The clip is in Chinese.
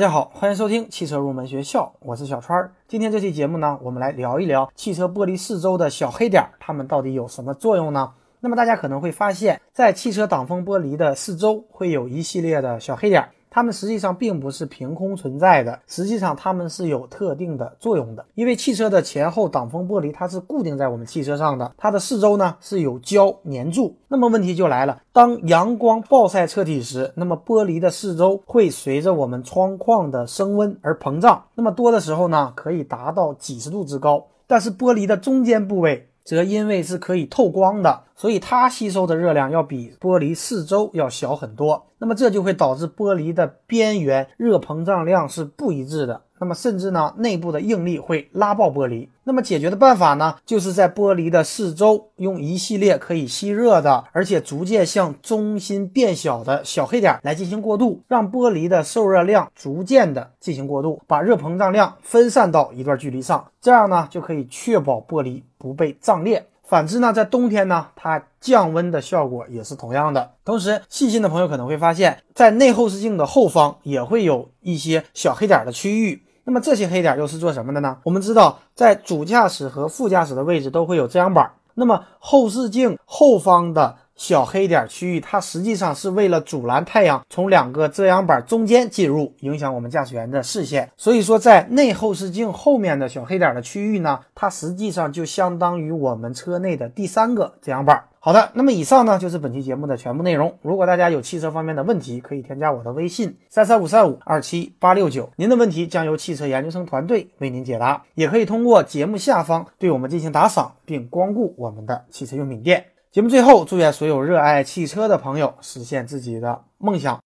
大家好，欢迎收听汽车入门学校，我是小川儿。今天这期节目呢，我们来聊一聊汽车玻璃四周的小黑点儿，它们到底有什么作用呢？那么大家可能会发现，在汽车挡风玻璃的四周会有一系列的小黑点儿。它们实际上并不是凭空存在的，实际上它们是有特定的作用的。因为汽车的前后挡风玻璃它是固定在我们汽车上的，它的四周呢是有胶粘住。那么问题就来了，当阳光暴晒车体时，那么玻璃的四周会随着我们窗框的升温而膨胀，那么多的时候呢可以达到几十度之高。但是玻璃的中间部位。则因为是可以透光的，所以它吸收的热量要比玻璃四周要小很多。那么这就会导致玻璃的边缘热膨胀量是不一致的。那么甚至呢，内部的应力会拉爆玻璃。那么解决的办法呢，就是在玻璃的四周用一系列可以吸热的，而且逐渐向中心变小的小黑点来进行过渡，让玻璃的受热量逐渐的进行过渡，把热膨胀量分散到一段距离上，这样呢就可以确保玻璃不被胀裂。反之呢，在冬天呢，它降温的效果也是同样的。同时，细心的朋友可能会发现，在内后视镜的后方也会有一些小黑点的区域。那么这些黑点又是做什么的呢？我们知道，在主驾驶和副驾驶的位置都会有遮阳板。那么后视镜后方的。小黑点区域，它实际上是为了阻拦太阳从两个遮阳板中间进入，影响我们驾驶员的视线。所以说，在内后视镜后面的小黑点的区域呢，它实际上就相当于我们车内的第三个遮阳板。好的，那么以上呢就是本期节目的全部内容。如果大家有汽车方面的问题，可以添加我的微信三三五三五二七八六九，您的问题将由汽车研究生团队为您解答。也可以通过节目下方对我们进行打赏，并光顾我们的汽车用品店。节目最后，祝愿所有热爱汽车的朋友实现自己的梦想。